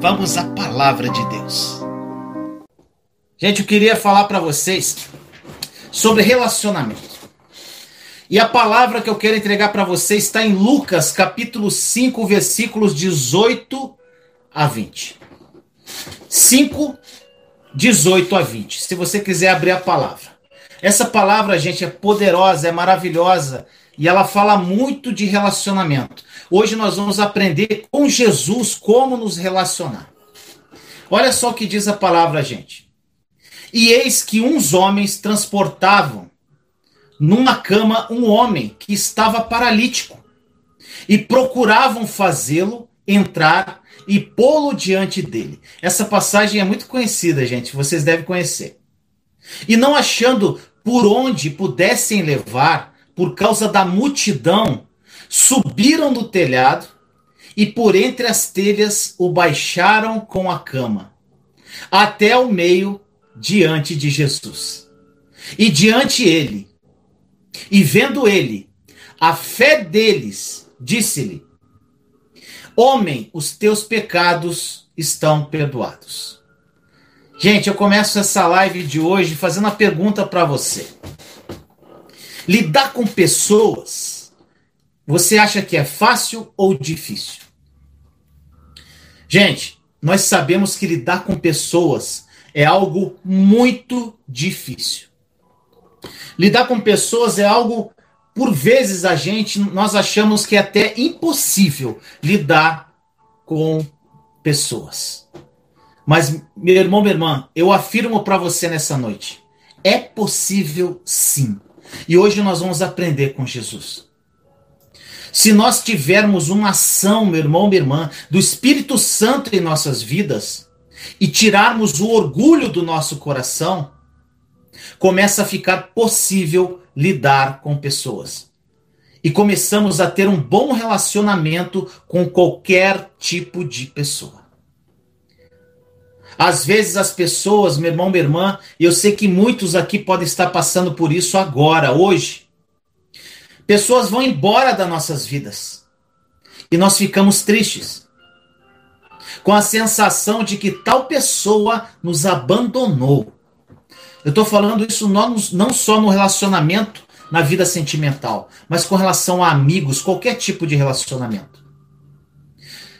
Vamos à palavra de Deus. Gente, eu queria falar para vocês sobre relacionamento. E a palavra que eu quero entregar para vocês está em Lucas, capítulo 5, versículos 18 a 20. 5, 18 a 20. Se você quiser abrir a palavra. Essa palavra, gente, é poderosa, é maravilhosa e ela fala muito de relacionamento. Hoje nós vamos aprender com Jesus como nos relacionar. Olha só o que diz a palavra, gente. E eis que uns homens transportavam numa cama um homem que estava paralítico e procuravam fazê-lo entrar e pô-lo diante dele. Essa passagem é muito conhecida, gente, vocês devem conhecer. E não achando por onde pudessem levar, por causa da multidão, subiram do telhado e por entre as telhas o baixaram com a cama, até o meio diante de Jesus. E diante ele, e vendo ele a fé deles, disse-lhe: Homem, os teus pecados estão perdoados. Gente, eu começo essa live de hoje fazendo uma pergunta para você. Lidar com pessoas, você acha que é fácil ou difícil? Gente, nós sabemos que lidar com pessoas é algo muito difícil. Lidar com pessoas é algo, por vezes a gente, nós achamos que é até impossível lidar com pessoas. Mas, meu irmão, minha irmã, eu afirmo para você nessa noite: é possível sim. E hoje nós vamos aprender com Jesus. Se nós tivermos uma ação, meu irmão, minha irmã, do Espírito Santo em nossas vidas e tirarmos o orgulho do nosso coração, começa a ficar possível lidar com pessoas. E começamos a ter um bom relacionamento com qualquer tipo de pessoa. Às vezes as pessoas, meu irmão, minha irmã, eu sei que muitos aqui podem estar passando por isso agora, hoje. Pessoas vão embora das nossas vidas. E nós ficamos tristes. Com a sensação de que tal pessoa nos abandonou. Eu estou falando isso não, não só no relacionamento, na vida sentimental, mas com relação a amigos, qualquer tipo de relacionamento.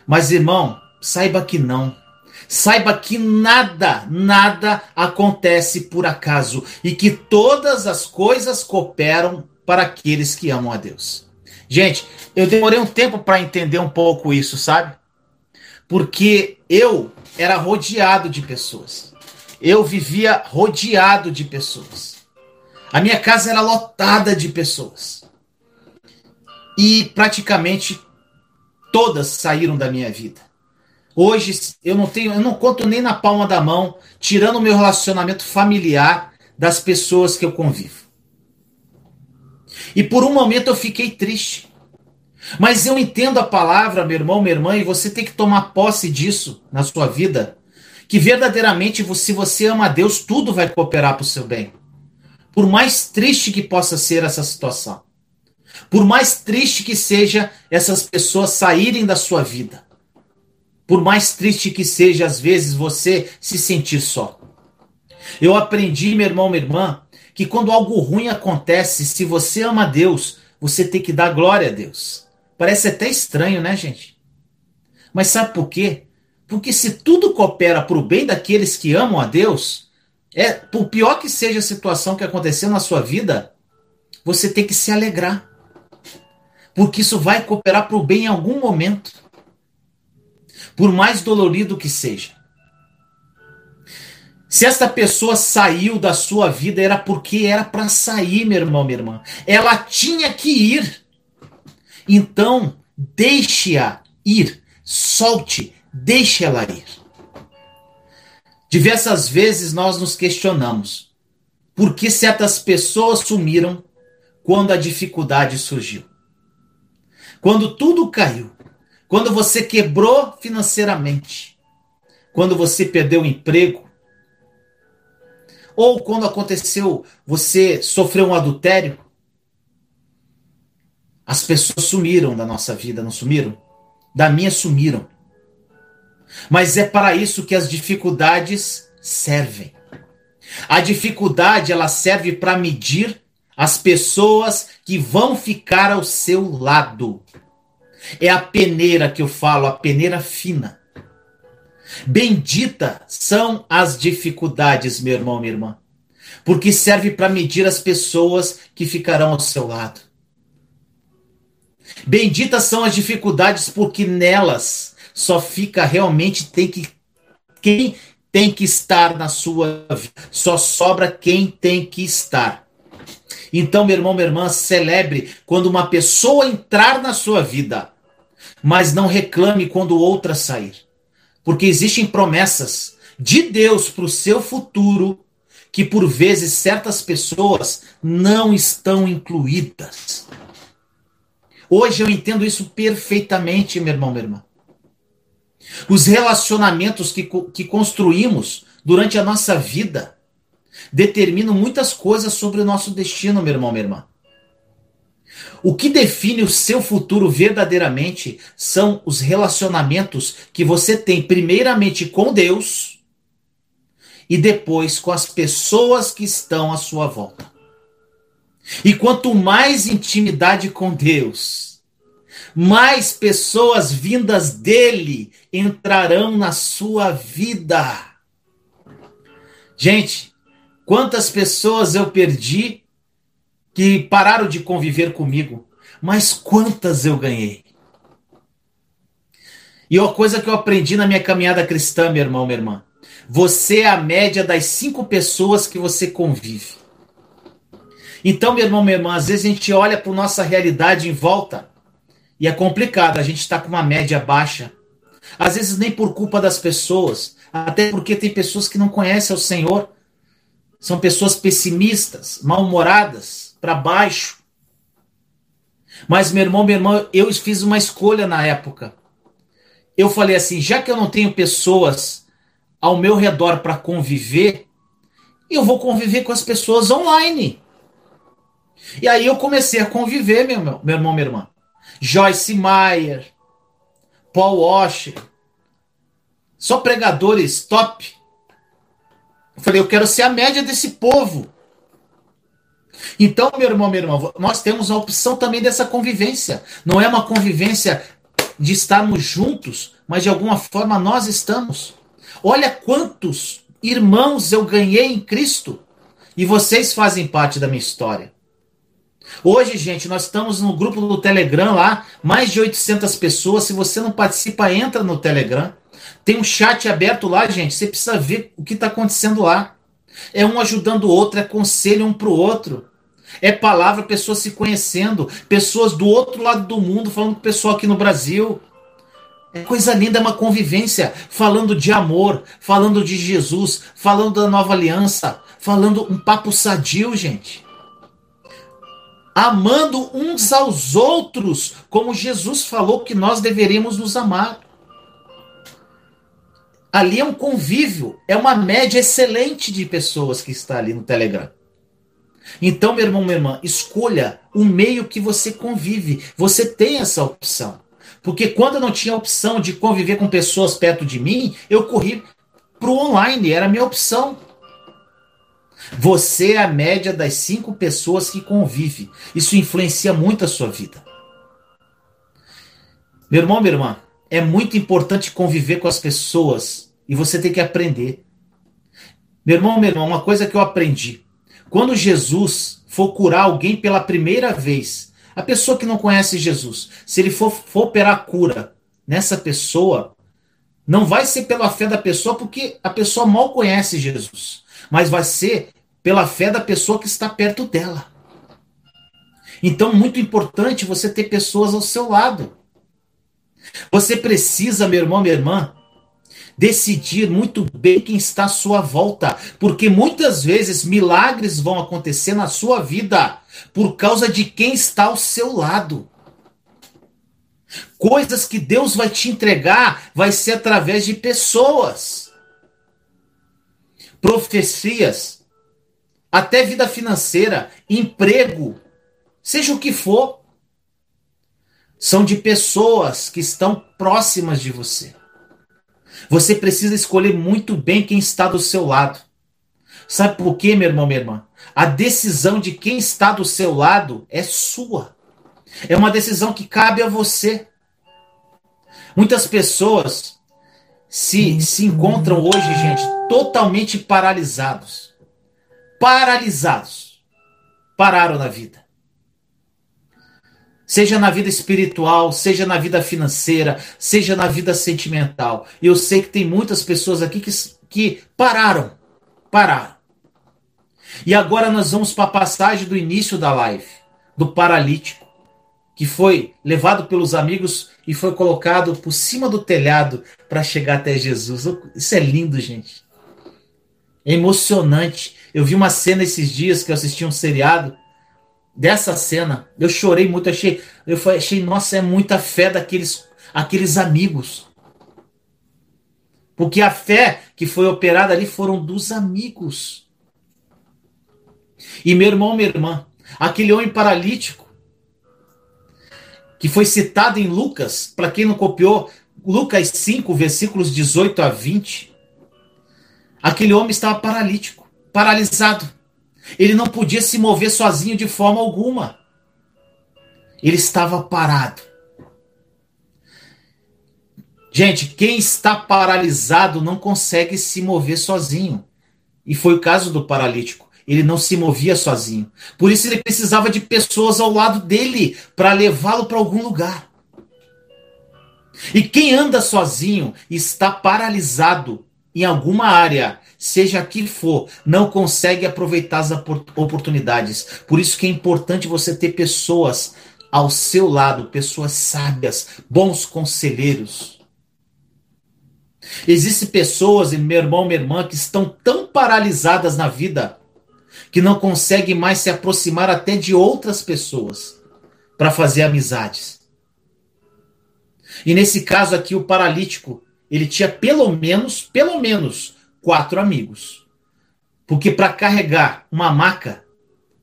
Mas, irmão, saiba que não. Saiba que nada, nada acontece por acaso e que todas as coisas cooperam para aqueles que amam a Deus. Gente, eu demorei um tempo para entender um pouco isso, sabe? Porque eu era rodeado de pessoas. Eu vivia rodeado de pessoas. A minha casa era lotada de pessoas. E praticamente todas saíram da minha vida. Hoje eu não tenho, eu não conto nem na palma da mão, tirando o meu relacionamento familiar das pessoas que eu convivo. E por um momento eu fiquei triste. Mas eu entendo a palavra, meu irmão, minha irmã, e você tem que tomar posse disso na sua vida, que verdadeiramente, se você ama a Deus, tudo vai cooperar para o seu bem. Por mais triste que possa ser essa situação, por mais triste que seja essas pessoas saírem da sua vida, por mais triste que seja, às vezes, você se sentir só. Eu aprendi, meu irmão, minha irmã, que quando algo ruim acontece, se você ama Deus, você tem que dar glória a Deus. Parece até estranho, né, gente? Mas sabe por quê? Porque se tudo coopera para o bem daqueles que amam a Deus, é por pior que seja a situação que aconteceu na sua vida, você tem que se alegrar. Porque isso vai cooperar para o bem em algum momento por mais dolorido que seja. Se esta pessoa saiu da sua vida, era porque era para sair, meu irmão, minha irmã. Ela tinha que ir. Então, deixe-a ir. Solte, deixe ela ir. Diversas vezes nós nos questionamos por que certas pessoas sumiram quando a dificuldade surgiu. Quando tudo caiu, quando você quebrou financeiramente, quando você perdeu o emprego, ou quando aconteceu, você sofreu um adultério, as pessoas sumiram da nossa vida, não sumiram? Da minha sumiram. Mas é para isso que as dificuldades servem. A dificuldade ela serve para medir as pessoas que vão ficar ao seu lado. É a peneira que eu falo, a peneira fina. Bendita são as dificuldades, meu irmão, minha irmã, porque serve para medir as pessoas que ficarão ao seu lado. Benditas são as dificuldades, porque nelas só fica realmente tem que quem tem que estar na sua vida. Só sobra quem tem que estar. Então, meu irmão, minha irmã, celebre quando uma pessoa entrar na sua vida, mas não reclame quando outra sair. Porque existem promessas de Deus para o seu futuro que por vezes certas pessoas não estão incluídas. Hoje eu entendo isso perfeitamente, meu irmão, minha irmã. Os relacionamentos que, que construímos durante a nossa vida determinam muitas coisas sobre o nosso destino, meu irmão, minha irmã. O que define o seu futuro verdadeiramente são os relacionamentos que você tem, primeiramente com Deus e depois com as pessoas que estão à sua volta. E quanto mais intimidade com Deus, mais pessoas vindas dele entrarão na sua vida. Gente, quantas pessoas eu perdi que pararam de conviver comigo, mas quantas eu ganhei? E uma coisa que eu aprendi na minha caminhada cristã, meu irmão, minha irmã, você é a média das cinco pessoas que você convive. Então, meu irmão, minha irmã, às vezes a gente olha para nossa realidade em volta e é complicado, a gente está com uma média baixa. Às vezes nem por culpa das pessoas, até porque tem pessoas que não conhecem o Senhor. São pessoas pessimistas, mal-humoradas, para baixo. Mas, meu irmão, minha irmã, eu fiz uma escolha na época. Eu falei assim: já que eu não tenho pessoas ao meu redor para conviver, eu vou conviver com as pessoas online. E aí eu comecei a conviver, meu, meu, meu irmão, minha irmã. Joyce Meyer, Paul Washer, só pregadores top. Eu falei, eu quero ser a média desse povo. Então, meu irmão, minha irmã, nós temos a opção também dessa convivência. Não é uma convivência de estarmos juntos, mas de alguma forma nós estamos. Olha quantos irmãos eu ganhei em Cristo e vocês fazem parte da minha história. Hoje, gente, nós estamos no grupo do Telegram lá, mais de 800 pessoas. Se você não participa, entra no Telegram. Tem um chat aberto lá, gente. Você precisa ver o que está acontecendo lá. É um ajudando o outro, é conselho um para o outro. É palavra, pessoas se conhecendo, pessoas do outro lado do mundo falando com o pessoal aqui no Brasil. É coisa linda, é uma convivência, falando de amor, falando de Jesus, falando da nova aliança, falando um papo sadio, gente amando uns aos outros, como Jesus falou que nós deveríamos nos amar. Ali é um convívio, é uma média excelente de pessoas que está ali no Telegram. Então, meu irmão, minha irmã, escolha o meio que você convive. Você tem essa opção. Porque quando eu não tinha opção de conviver com pessoas perto de mim, eu corri para o online, era a minha opção. Você é a média das cinco pessoas que convive. Isso influencia muito a sua vida. Meu irmão, minha irmã, é muito importante conviver com as pessoas e você tem que aprender. Meu irmão, minha irmã, uma coisa que eu aprendi. Quando Jesus for curar alguém pela primeira vez, a pessoa que não conhece Jesus, se ele for, for operar cura nessa pessoa, não vai ser pela fé da pessoa, porque a pessoa mal conhece Jesus, mas vai ser pela fé da pessoa que está perto dela. Então, muito importante você ter pessoas ao seu lado. Você precisa, meu irmão, minha irmã, decidir muito bem quem está à sua volta, porque muitas vezes milagres vão acontecer na sua vida por causa de quem está ao seu lado. Coisas que Deus vai te entregar vai ser através de pessoas. Profecias até vida financeira, emprego, seja o que for, são de pessoas que estão próximas de você. Você precisa escolher muito bem quem está do seu lado. Sabe por quê, meu irmão, minha irmã? A decisão de quem está do seu lado é sua. É uma decisão que cabe a você. Muitas pessoas se, se encontram hoje, gente, totalmente paralisados. Paralisados. Pararam na vida. Seja na vida espiritual, seja na vida financeira, seja na vida sentimental. E eu sei que tem muitas pessoas aqui que, que pararam. Pararam. E agora nós vamos para a passagem do início da live, do paralítico, que foi levado pelos amigos e foi colocado por cima do telhado para chegar até Jesus. Isso é lindo, gente. É emocionante. Eu vi uma cena esses dias que eu assisti um seriado dessa cena. Eu chorei muito, achei, eu achei, nossa, é muita fé daqueles aqueles amigos. Porque a fé que foi operada ali foram dos amigos. E meu irmão, minha irmã, aquele homem paralítico que foi citado em Lucas, para quem não copiou, Lucas 5, versículos 18 a 20. Aquele homem estava paralítico, paralisado. Ele não podia se mover sozinho de forma alguma. Ele estava parado. Gente, quem está paralisado não consegue se mover sozinho. E foi o caso do paralítico. Ele não se movia sozinho. Por isso ele precisava de pessoas ao lado dele para levá-lo para algum lugar. E quem anda sozinho está paralisado em alguma área seja que for, não consegue aproveitar as oportunidades. Por isso que é importante você ter pessoas ao seu lado, pessoas sábias, bons conselheiros. Existem pessoas, meu irmão, minha irmã, que estão tão paralisadas na vida que não conseguem mais se aproximar até de outras pessoas para fazer amizades. E nesse caso aqui, o paralítico, ele tinha pelo menos, pelo menos, quatro amigos. Porque para carregar uma maca,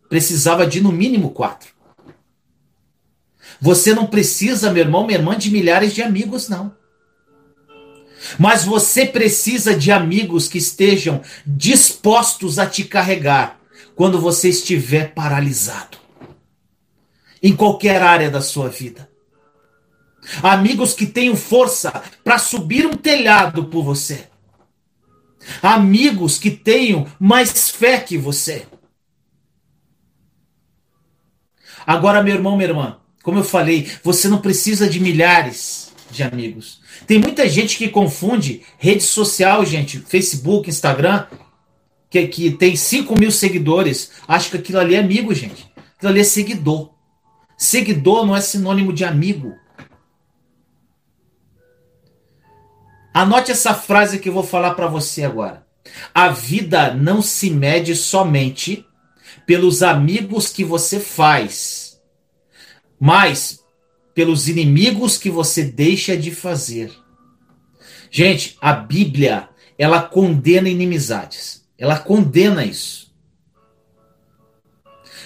precisava de no mínimo quatro. Você não precisa, meu irmão, minha irmã, de milhares de amigos, não. Mas você precisa de amigos que estejam dispostos a te carregar quando você estiver paralisado. Em qualquer área da sua vida. Amigos que tenham força para subir um telhado por você amigos que tenham mais fé que você. Agora, meu irmão, minha irmã, como eu falei, você não precisa de milhares de amigos. Tem muita gente que confunde rede social, gente, Facebook, Instagram, que, que tem 5 mil seguidores, acha que aquilo ali é amigo, gente. Aquilo ali é seguidor. Seguidor não é sinônimo de amigo. Anote essa frase que eu vou falar para você agora. A vida não se mede somente pelos amigos que você faz, mas pelos inimigos que você deixa de fazer. Gente, a Bíblia, ela condena inimizades. Ela condena isso.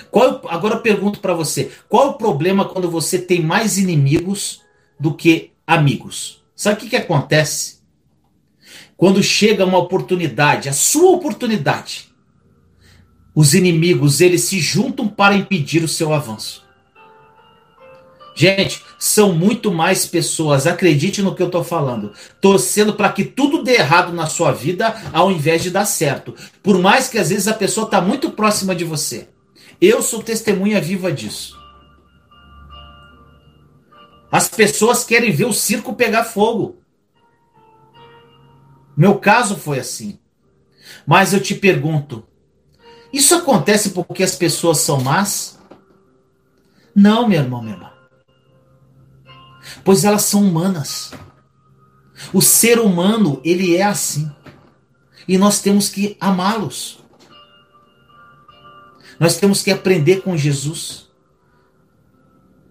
Qual, agora eu pergunto para você, qual o problema quando você tem mais inimigos do que amigos? Sabe o que, que acontece? Quando chega uma oportunidade, a sua oportunidade, os inimigos eles se juntam para impedir o seu avanço. Gente, são muito mais pessoas, acredite no que eu estou falando, torcendo para que tudo dê errado na sua vida ao invés de dar certo. Por mais que às vezes a pessoa está muito próxima de você. Eu sou testemunha viva disso. As pessoas querem ver o circo pegar fogo. Meu caso foi assim. Mas eu te pergunto: isso acontece porque as pessoas são más? Não, meu irmão, minha irmã. Pois elas são humanas. O ser humano, ele é assim. E nós temos que amá-los. Nós temos que aprender com Jesus.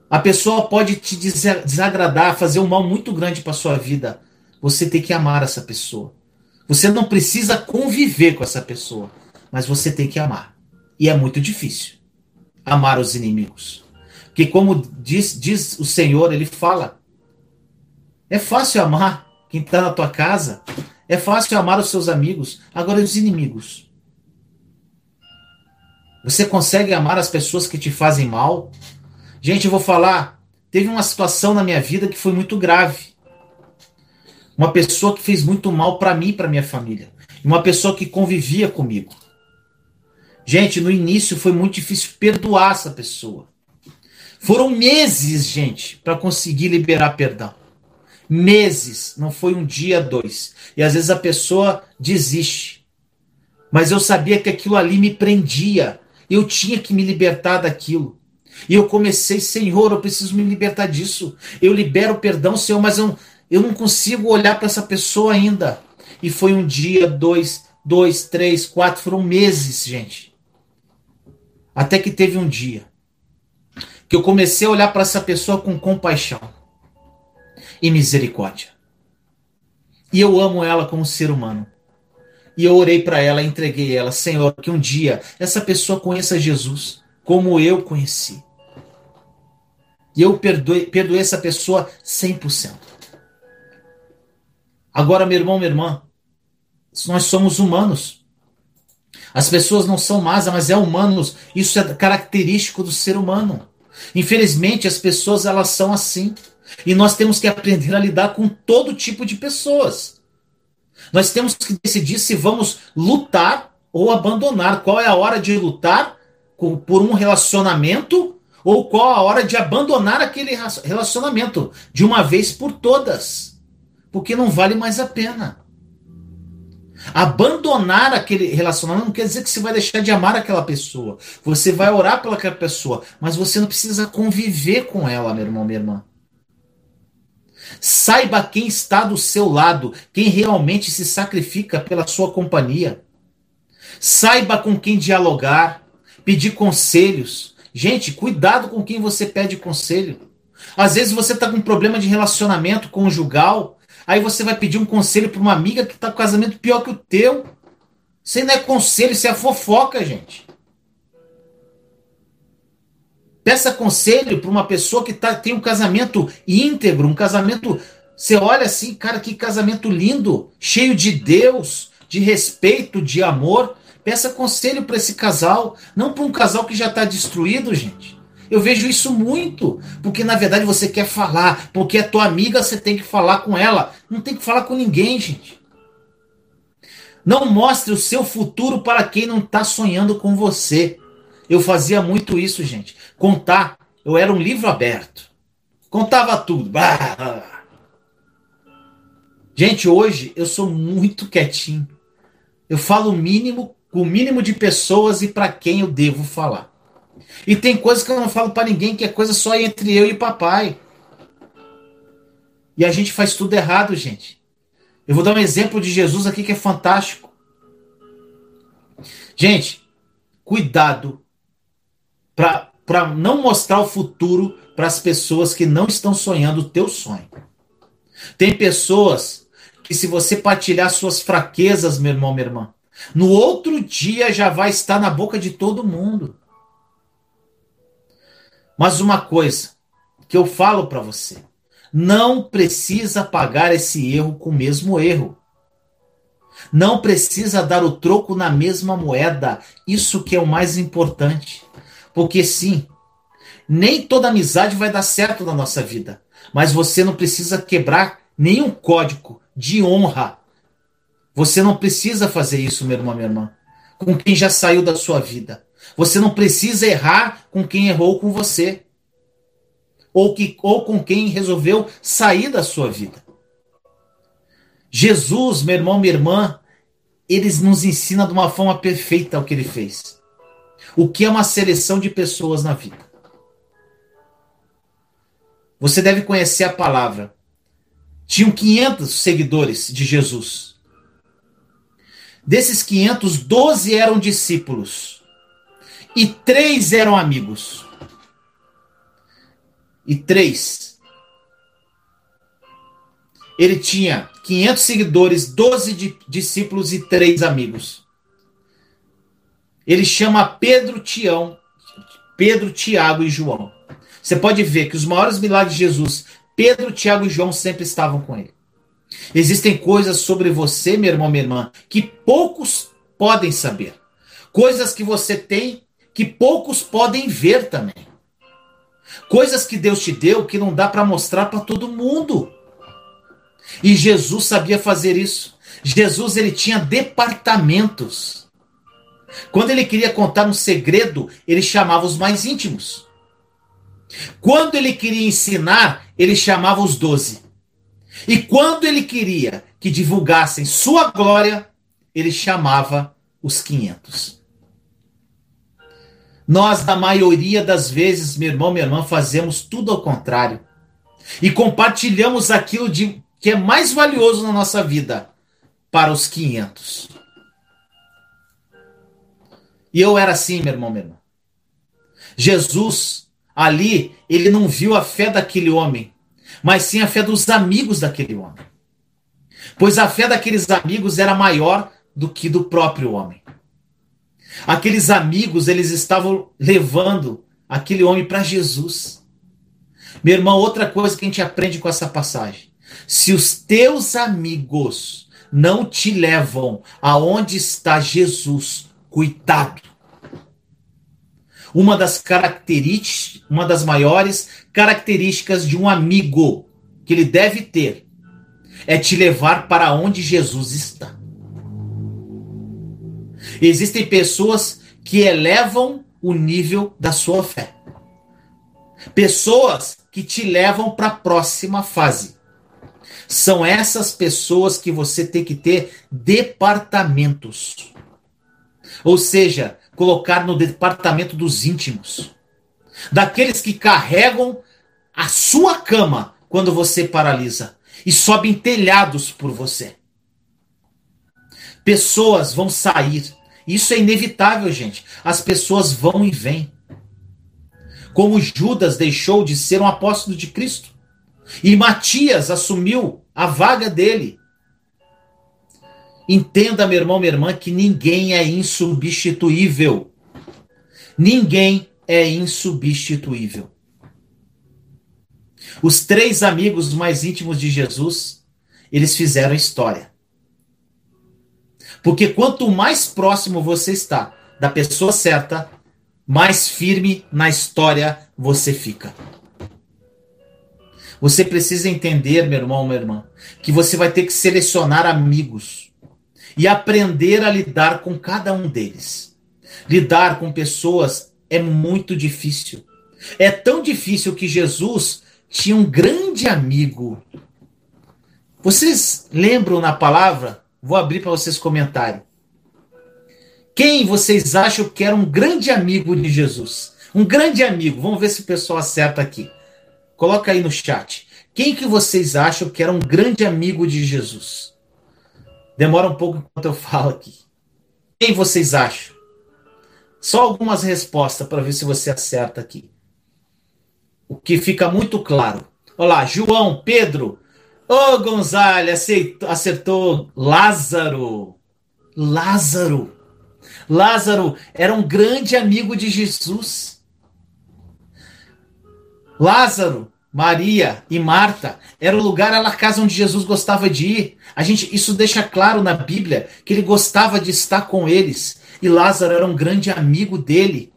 A pessoa pode te desagradar, fazer um mal muito grande para sua vida. Você tem que amar essa pessoa. Você não precisa conviver com essa pessoa, mas você tem que amar. E é muito difícil amar os inimigos. Porque, como diz, diz o Senhor, ele fala: é fácil amar quem está na tua casa. É fácil amar os seus amigos. Agora, os inimigos. Você consegue amar as pessoas que te fazem mal? Gente, eu vou falar. Teve uma situação na minha vida que foi muito grave. Uma pessoa que fez muito mal para mim e para minha família. Uma pessoa que convivia comigo. Gente, no início foi muito difícil perdoar essa pessoa. Foram meses, gente, para conseguir liberar perdão. Meses, não foi um dia, dois. E às vezes a pessoa desiste. Mas eu sabia que aquilo ali me prendia. Eu tinha que me libertar daquilo. E eu comecei, Senhor, eu preciso me libertar disso. Eu libero o perdão, Senhor, mas eu, eu não consigo olhar para essa pessoa ainda. E foi um dia, dois, dois, três, quatro, foram meses, gente. Até que teve um dia que eu comecei a olhar para essa pessoa com compaixão e misericórdia. E eu amo ela como ser humano. E eu orei para ela, entreguei ela, Senhor, que um dia essa pessoa conheça Jesus como eu conheci. E eu perdoei, perdoei essa pessoa 100%. Agora, meu irmão, minha irmã, nós somos humanos. As pessoas não são más, mas é humanos. Isso é característico do ser humano. Infelizmente, as pessoas elas são assim. E nós temos que aprender a lidar com todo tipo de pessoas. Nós temos que decidir se vamos lutar ou abandonar. Qual é a hora de lutar por um relacionamento ou qual a hora de abandonar aquele relacionamento de uma vez por todas. Porque não vale mais a pena. Abandonar aquele relacionamento não quer dizer que você vai deixar de amar aquela pessoa. Você vai orar pelaquela pessoa, mas você não precisa conviver com ela, meu irmão, minha irmã. Saiba quem está do seu lado, quem realmente se sacrifica pela sua companhia. Saiba com quem dialogar, pedir conselhos. Gente, cuidado com quem você pede conselho. Às vezes você está com um problema de relacionamento conjugal Aí você vai pedir um conselho para uma amiga que está com casamento pior que o teu. Isso não é conselho, isso é fofoca, gente. Peça conselho para uma pessoa que tá, tem um casamento íntegro, um casamento. Você olha assim, cara, que casamento lindo, cheio de Deus, de respeito, de amor. Peça conselho para esse casal, não para um casal que já está destruído, gente. Eu vejo isso muito, porque na verdade você quer falar, porque é tua amiga, você tem que falar com ela. Não tem que falar com ninguém, gente. Não mostre o seu futuro para quem não está sonhando com você. Eu fazia muito isso, gente. Contar, eu era um livro aberto. Contava tudo. Gente, hoje eu sou muito quietinho. Eu falo o mínimo, o mínimo de pessoas e para quem eu devo falar. E tem coisas que eu não falo para ninguém, que é coisa só entre eu e papai. E a gente faz tudo errado, gente. Eu vou dar um exemplo de Jesus aqui que é fantástico. Gente, cuidado para não mostrar o futuro para as pessoas que não estão sonhando o teu sonho. Tem pessoas que se você partilhar suas fraquezas, meu irmão, minha irmã, no outro dia já vai estar na boca de todo mundo. Mas uma coisa que eu falo para você, não precisa pagar esse erro com o mesmo erro. Não precisa dar o troco na mesma moeda. Isso que é o mais importante. Porque sim, nem toda amizade vai dar certo na nossa vida. Mas você não precisa quebrar nenhum código de honra. Você não precisa fazer isso, meu irmão, minha irmã, com quem já saiu da sua vida. Você não precisa errar com quem errou com você. Ou, que, ou com quem resolveu sair da sua vida. Jesus, meu irmão, minha irmã, eles nos ensina de uma forma perfeita o que ele fez. O que é uma seleção de pessoas na vida. Você deve conhecer a palavra. Tinham 500 seguidores de Jesus. Desses 500, 12 eram discípulos e três eram amigos. E três. Ele tinha 500 seguidores, 12 discípulos e três amigos. Ele chama Pedro, Tião, Pedro, Tiago e João. Você pode ver que os maiores milagres de Jesus, Pedro, Tiago e João sempre estavam com ele. Existem coisas sobre você, meu irmão, minha irmã, que poucos podem saber. Coisas que você tem que poucos podem ver também. Coisas que Deus te deu que não dá para mostrar para todo mundo. E Jesus sabia fazer isso. Jesus ele tinha departamentos. Quando ele queria contar um segredo, ele chamava os mais íntimos. Quando ele queria ensinar, ele chamava os doze. E quando ele queria que divulgassem sua glória, ele chamava os quinhentos. Nós, na maioria das vezes, meu irmão, minha irmã, fazemos tudo ao contrário. E compartilhamos aquilo de, que é mais valioso na nossa vida para os 500. E eu era assim, meu irmão, minha irmã. Jesus, ali, ele não viu a fé daquele homem, mas sim a fé dos amigos daquele homem. Pois a fé daqueles amigos era maior do que do próprio homem. Aqueles amigos, eles estavam levando aquele homem para Jesus. Meu irmão, outra coisa que a gente aprende com essa passagem. Se os teus amigos não te levam aonde está Jesus, cuidado. Uma das características, uma das maiores características de um amigo que ele deve ter é te levar para onde Jesus está. Existem pessoas que elevam o nível da sua fé. Pessoas que te levam para a próxima fase. São essas pessoas que você tem que ter departamentos. Ou seja, colocar no departamento dos íntimos. Daqueles que carregam a sua cama quando você paralisa e sobem telhados por você. Pessoas vão sair isso é inevitável, gente. As pessoas vão e vêm. Como Judas deixou de ser um apóstolo de Cristo. E Matias assumiu a vaga dele. Entenda, meu irmão, minha irmã, que ninguém é insubstituível. Ninguém é insubstituível. Os três amigos mais íntimos de Jesus, eles fizeram história. Porque quanto mais próximo você está da pessoa certa, mais firme na história você fica. Você precisa entender, meu irmão, minha irmã, que você vai ter que selecionar amigos e aprender a lidar com cada um deles. Lidar com pessoas é muito difícil. É tão difícil que Jesus tinha um grande amigo. Vocês lembram na palavra Vou abrir para vocês comentarem. Quem vocês acham que era um grande amigo de Jesus? Um grande amigo. Vamos ver se o pessoal acerta aqui. Coloca aí no chat. Quem que vocês acham que era um grande amigo de Jesus? Demora um pouco enquanto eu falo aqui. Quem vocês acham? Só algumas respostas para ver se você acerta aqui. O que fica muito claro. Olá, João, Pedro, Ô, oh, Gonzalez, acertou, acertou Lázaro. Lázaro. Lázaro era um grande amigo de Jesus. Lázaro, Maria e Marta era o lugar, a casa onde Jesus gostava de ir. A gente, isso deixa claro na Bíblia que ele gostava de estar com eles. E Lázaro era um grande amigo dele.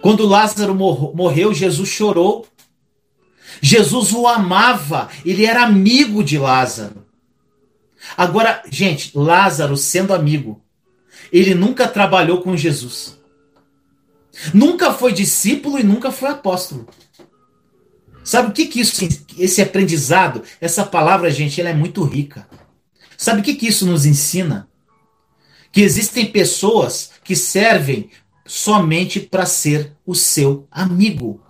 Quando Lázaro morreu, Jesus chorou Jesus o amava, ele era amigo de Lázaro. Agora, gente, Lázaro sendo amigo, ele nunca trabalhou com Jesus. Nunca foi discípulo e nunca foi apóstolo. Sabe o que que isso, esse aprendizado, essa palavra, gente, ela é muito rica. Sabe o que que isso nos ensina? Que existem pessoas que servem somente para ser o seu amigo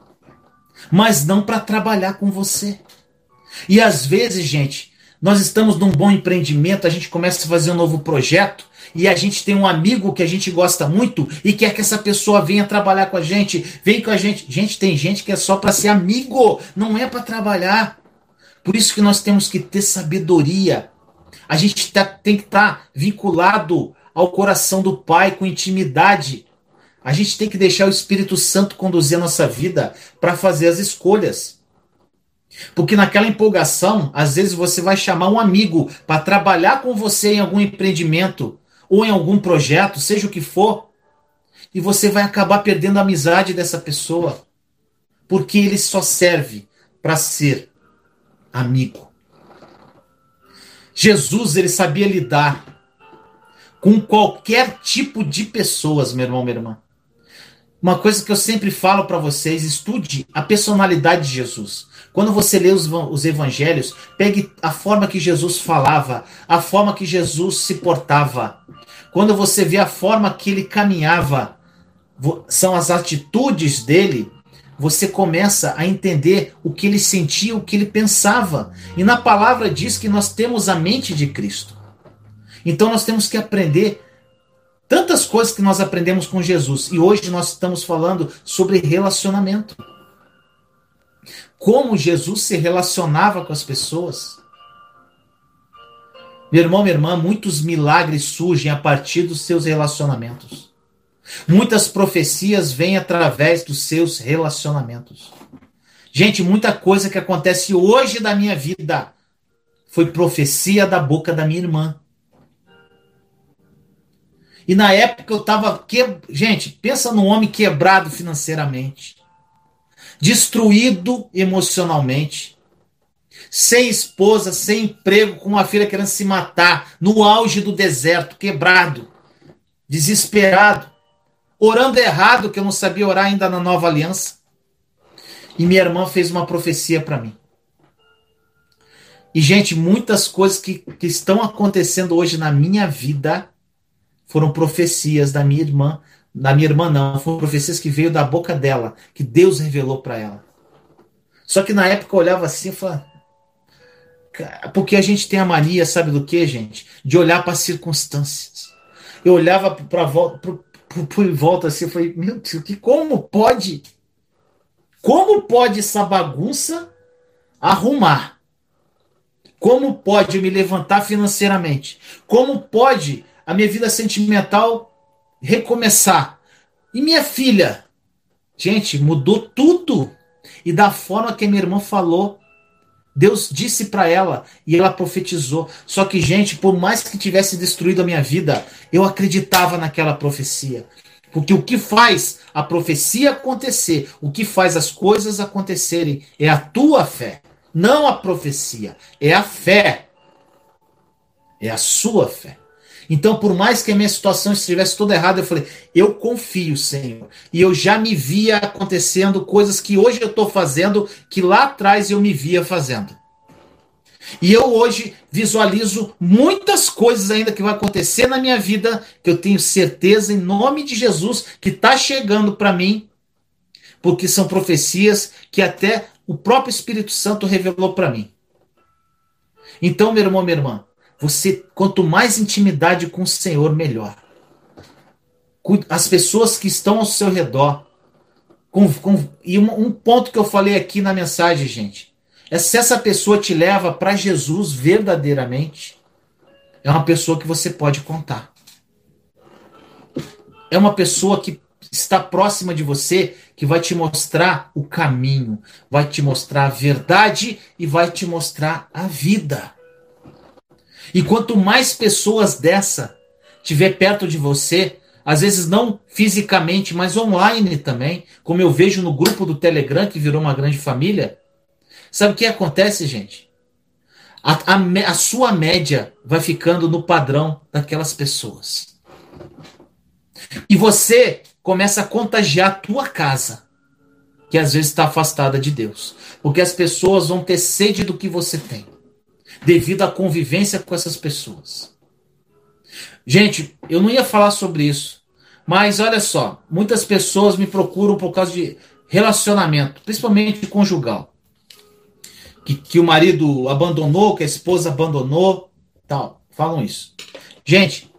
mas não para trabalhar com você. E às vezes, gente, nós estamos num bom empreendimento, a gente começa a fazer um novo projeto e a gente tem um amigo que a gente gosta muito e quer que essa pessoa venha trabalhar com a gente, vem com a gente. Gente, tem gente que é só para ser amigo, não é para trabalhar. Por isso que nós temos que ter sabedoria. A gente tá, tem que estar tá vinculado ao coração do Pai com intimidade. A gente tem que deixar o Espírito Santo conduzir a nossa vida para fazer as escolhas. Porque naquela empolgação, às vezes você vai chamar um amigo para trabalhar com você em algum empreendimento ou em algum projeto, seja o que for, e você vai acabar perdendo a amizade dessa pessoa, porque ele só serve para ser amigo. Jesus, ele sabia lidar com qualquer tipo de pessoas, meu irmão, minha irmã. Uma coisa que eu sempre falo para vocês, estude a personalidade de Jesus. Quando você lê os, os evangelhos, pegue a forma que Jesus falava, a forma que Jesus se portava. Quando você vê a forma que ele caminhava, são as atitudes dele, você começa a entender o que ele sentia, o que ele pensava. E na palavra diz que nós temos a mente de Cristo. Então nós temos que aprender tantas coisas que nós aprendemos com Jesus. E hoje nós estamos falando sobre relacionamento como Jesus se relacionava com as pessoas. Meu irmão, minha irmã, muitos milagres surgem a partir dos seus relacionamentos. Muitas profecias vêm através dos seus relacionamentos. Gente, muita coisa que acontece hoje da minha vida foi profecia da boca da minha irmã. E na época eu estava. Que... Gente, pensa num homem quebrado financeiramente destruído emocionalmente, sem esposa, sem emprego, com uma filha querendo se matar, no auge do deserto, quebrado, desesperado, orando errado, que eu não sabia orar ainda na nova aliança. E minha irmã fez uma profecia para mim. E, gente, muitas coisas que, que estão acontecendo hoje na minha vida foram profecias da minha irmã da minha irmã não, foram profecias que veio da boca dela, que Deus revelou para ela. Só que na época eu olhava assim e falava, porque a gente tem a mania, sabe do que, gente? De olhar para as circunstâncias. Eu olhava para volta, volta assim, eu falei, meu Deus, que como pode? Como pode essa bagunça arrumar? Como pode eu me levantar financeiramente? Como pode a minha vida sentimental recomeçar. E minha filha? Gente, mudou tudo. E da forma que a minha irmã falou, Deus disse para ela e ela profetizou. Só que, gente, por mais que tivesse destruído a minha vida, eu acreditava naquela profecia. Porque o que faz a profecia acontecer, o que faz as coisas acontecerem, é a tua fé. Não a profecia, é a fé. É a sua fé. Então, por mais que a minha situação estivesse toda errada, eu falei: eu confio, Senhor. E eu já me via acontecendo coisas que hoje eu estou fazendo, que lá atrás eu me via fazendo. E eu hoje visualizo muitas coisas ainda que vai acontecer na minha vida, que eu tenho certeza, em nome de Jesus, que está chegando para mim, porque são profecias que até o próprio Espírito Santo revelou para mim. Então, meu irmão, minha irmã, você, quanto mais intimidade com o Senhor, melhor. As pessoas que estão ao seu redor. Com, com, e um, um ponto que eu falei aqui na mensagem, gente, é se essa pessoa te leva para Jesus verdadeiramente, é uma pessoa que você pode contar. É uma pessoa que está próxima de você, que vai te mostrar o caminho, vai te mostrar a verdade e vai te mostrar a vida. E quanto mais pessoas dessa tiver perto de você, às vezes não fisicamente, mas online também, como eu vejo no grupo do Telegram, que virou uma grande família, sabe o que acontece, gente? A, a, a sua média vai ficando no padrão daquelas pessoas. E você começa a contagiar a tua casa, que às vezes está afastada de Deus. Porque as pessoas vão ter sede do que você tem devido à convivência com essas pessoas. Gente, eu não ia falar sobre isso, mas olha só, muitas pessoas me procuram por causa de relacionamento, principalmente conjugal. Que, que o marido abandonou, que a esposa abandonou, tal. Falam isso. Gente,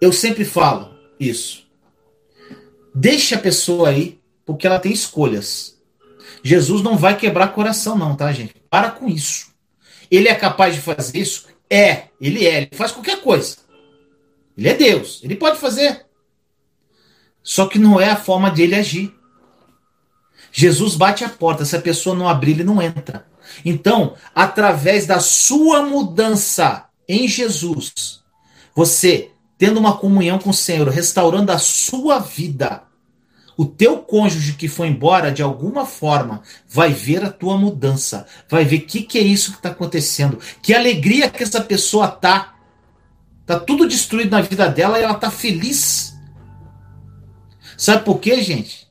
eu sempre falo isso. Deixa a pessoa aí, porque ela tem escolhas. Jesus não vai quebrar coração, não, tá, gente? Para com isso. Ele é capaz de fazer isso? É, ele é. Ele faz qualquer coisa. Ele é Deus. Ele pode fazer. Só que não é a forma dele agir. Jesus bate a porta, se a pessoa não abrir, ele não entra. Então, através da sua mudança em Jesus, você tendo uma comunhão com o Senhor, restaurando a sua vida, o teu cônjuge que foi embora, de alguma forma, vai ver a tua mudança, vai ver o que, que é isso que está acontecendo, que alegria que essa pessoa tá. Tá tudo destruído na vida dela e ela tá feliz. Sabe por quê, gente?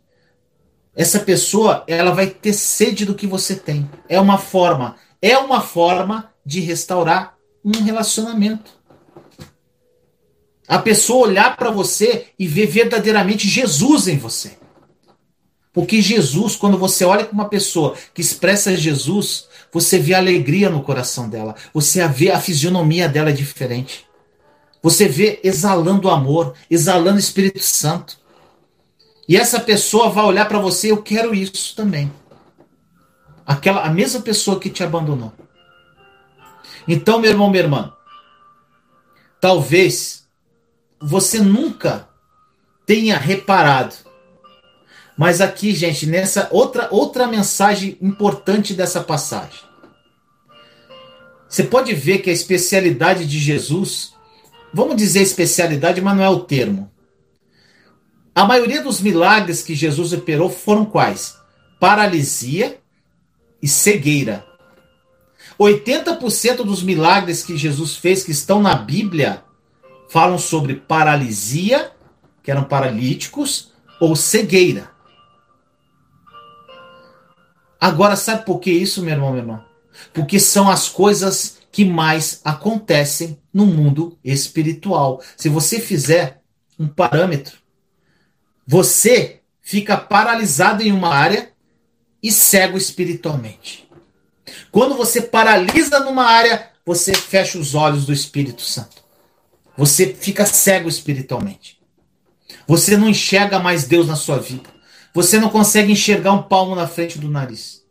Essa pessoa, ela vai ter sede do que você tem. É uma forma, é uma forma de restaurar um relacionamento. A pessoa olhar para você e ver verdadeiramente Jesus em você. Porque Jesus, quando você olha para uma pessoa que expressa Jesus, você vê alegria no coração dela. Você vê a fisionomia dela diferente. Você vê exalando amor, exalando Espírito Santo. E essa pessoa vai olhar para você, eu quero isso também. Aquela a mesma pessoa que te abandonou. Então, meu irmão, minha irmã, talvez você nunca tenha reparado. Mas aqui, gente, nessa outra outra mensagem importante dessa passagem. Você pode ver que a especialidade de Jesus, vamos dizer especialidade, mas não é o termo. A maioria dos milagres que Jesus operou foram quais? Paralisia e cegueira. 80% dos milagres que Jesus fez que estão na Bíblia falam sobre paralisia, que eram paralíticos, ou cegueira. Agora, sabe por que isso, meu irmão, meu irmão? Porque são as coisas que mais acontecem no mundo espiritual. Se você fizer um parâmetro, você fica paralisado em uma área e cego espiritualmente. Quando você paralisa numa área, você fecha os olhos do Espírito Santo. Você fica cego espiritualmente. Você não enxerga mais Deus na sua vida. Você não consegue enxergar um palmo na frente do nariz.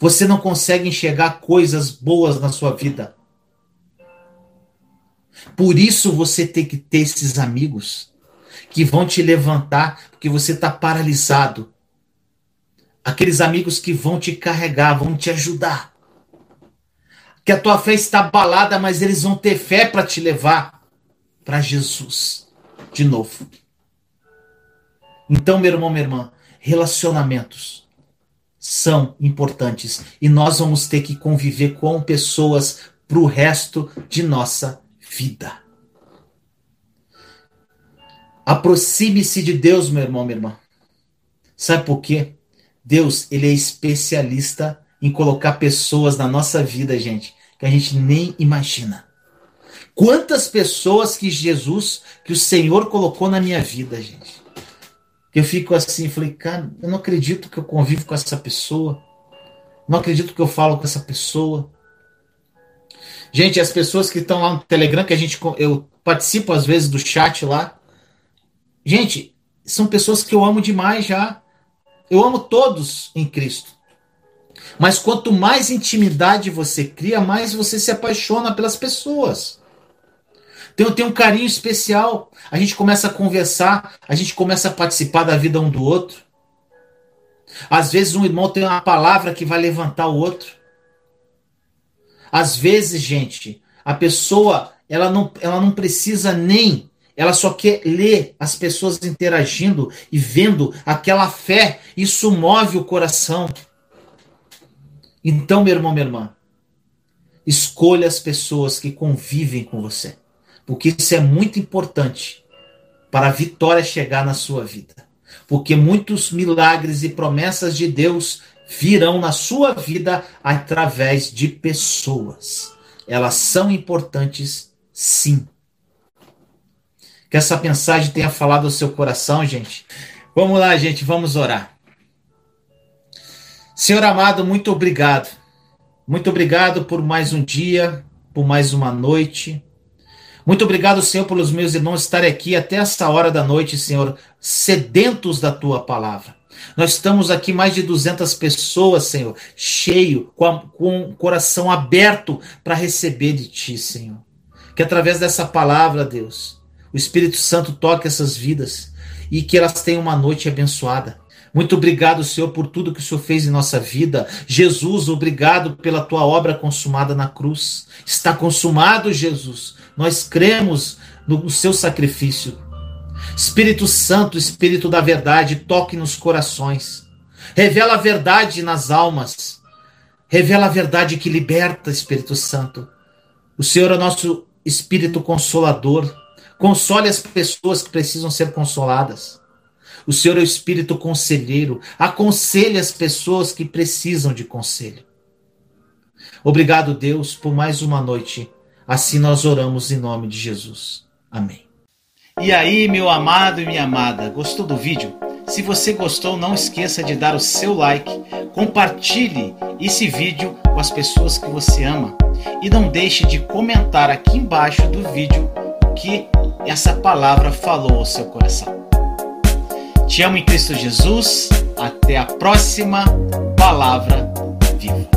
Você não consegue enxergar coisas boas na sua vida. Por isso você tem que ter esses amigos que vão te levantar, porque você está paralisado. Aqueles amigos que vão te carregar, vão te ajudar. Que a tua fé está abalada, mas eles vão ter fé para te levar para Jesus de novo. Então, meu irmão, minha irmã, relacionamentos são importantes e nós vamos ter que conviver com pessoas para o resto de nossa vida. Aproxime-se de Deus, meu irmão, minha irmã. Sabe por quê? Deus, ele é especialista em colocar pessoas na nossa vida, gente, que a gente nem imagina. Quantas pessoas que Jesus, que o Senhor colocou na minha vida, gente. Eu fico assim, falei, cara, eu não acredito que eu convivo com essa pessoa. Não acredito que eu falo com essa pessoa. Gente, as pessoas que estão lá no Telegram, que a gente eu participo às vezes do chat lá, Gente, são pessoas que eu amo demais já. Eu amo todos em Cristo. Mas quanto mais intimidade você cria, mais você se apaixona pelas pessoas. Então tem um carinho especial. A gente começa a conversar, a gente começa a participar da vida um do outro. Às vezes um irmão tem uma palavra que vai levantar o outro. Às vezes, gente, a pessoa ela não, ela não precisa nem ela só quer ler as pessoas interagindo e vendo aquela fé. Isso move o coração. Então, meu irmão, minha irmã, escolha as pessoas que convivem com você. Porque isso é muito importante para a vitória chegar na sua vida. Porque muitos milagres e promessas de Deus virão na sua vida através de pessoas. Elas são importantes, sim. Que essa mensagem tenha falado ao seu coração, gente. Vamos lá, gente, vamos orar. Senhor amado, muito obrigado. Muito obrigado por mais um dia, por mais uma noite. Muito obrigado, Senhor, pelos meus irmãos estarem aqui até essa hora da noite, Senhor, sedentos da tua palavra. Nós estamos aqui mais de 200 pessoas, Senhor, cheio, com, a, com o coração aberto para receber de ti, Senhor. Que através dessa palavra, Deus, o Espírito Santo toque essas vidas e que elas tenham uma noite abençoada. Muito obrigado, Senhor, por tudo que o Senhor fez em nossa vida. Jesus, obrigado pela tua obra consumada na cruz. Está consumado, Jesus. Nós cremos no seu sacrifício. Espírito Santo, Espírito da verdade, toque nos corações. Revela a verdade nas almas. Revela a verdade que liberta, Espírito Santo. O Senhor é nosso Espírito Consolador. Console as pessoas que precisam ser consoladas. O Senhor é o Espírito Conselheiro. Aconselhe as pessoas que precisam de conselho. Obrigado, Deus, por mais uma noite. Assim nós oramos em nome de Jesus. Amém. E aí, meu amado e minha amada, gostou do vídeo? Se você gostou, não esqueça de dar o seu like, compartilhe esse vídeo com as pessoas que você ama e não deixe de comentar aqui embaixo do vídeo o que essa palavra falou ao seu coração. Te amo em Cristo Jesus. Até a próxima palavra viva.